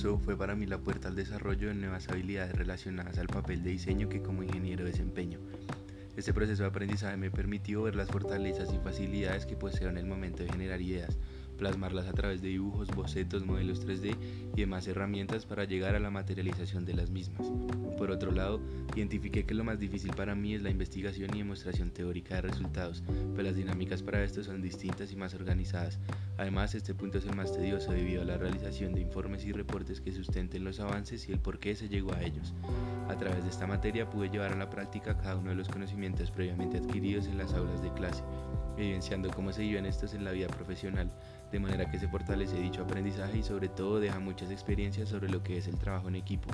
curso fue para mí la puerta al desarrollo de nuevas habilidades relacionadas al papel de diseño que como ingeniero desempeño. Este proceso de aprendizaje me permitió ver las fortalezas y facilidades que poseo en el momento de generar ideas, plasmarlas a través de dibujos, bocetos, modelos 3D y demás herramientas para llegar a la materialización de las mismas. Por otro lado, identifiqué que lo más difícil para mí es la investigación y demostración teórica de resultados, pero las dinámicas para esto son distintas y más organizadas. Además, este punto es el más tedioso debido a la realización de informes y reportes que sustenten los avances y el por qué se llegó a ellos. A través de esta materia pude llevar a la práctica cada uno de los conocimientos previamente adquiridos en las aulas de clase, evidenciando cómo se viven estos en la vida profesional, de manera que se fortalece dicho aprendizaje y sobre todo deja muchas experiencias sobre lo que es el trabajo en equipo,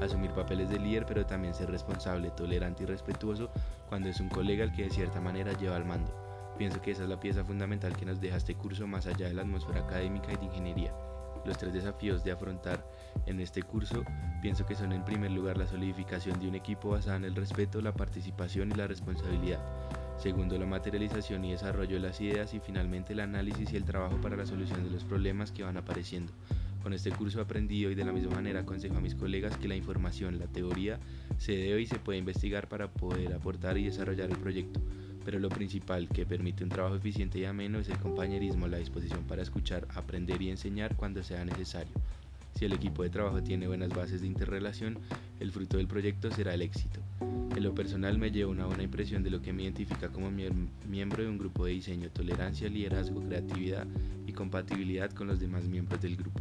asumir papeles de líder pero también ser responsable, tolerante y respetuoso cuando es un colega el que de cierta manera lleva al mando. Pienso que esa es la pieza fundamental que nos deja este curso más allá de la atmósfera académica y de ingeniería. Los tres desafíos de afrontar en este curso pienso que son en primer lugar la solidificación de un equipo basado en el respeto, la participación y la responsabilidad segundo la materialización y desarrollo de las ideas y finalmente el análisis y el trabajo para la solución de los problemas que van apareciendo. Con este curso aprendido y de la misma manera aconsejo a mis colegas que la información, la teoría, se debe y se puede investigar para poder aportar y desarrollar el proyecto, pero lo principal que permite un trabajo eficiente y ameno es el compañerismo, la disposición para escuchar, aprender y enseñar cuando sea necesario. Si el equipo de trabajo tiene buenas bases de interrelación, el fruto del proyecto será el éxito. En lo personal me llevo una buena impresión de lo que me identifica como miembro de un grupo de diseño, tolerancia, liderazgo, creatividad y compatibilidad con los demás miembros del grupo.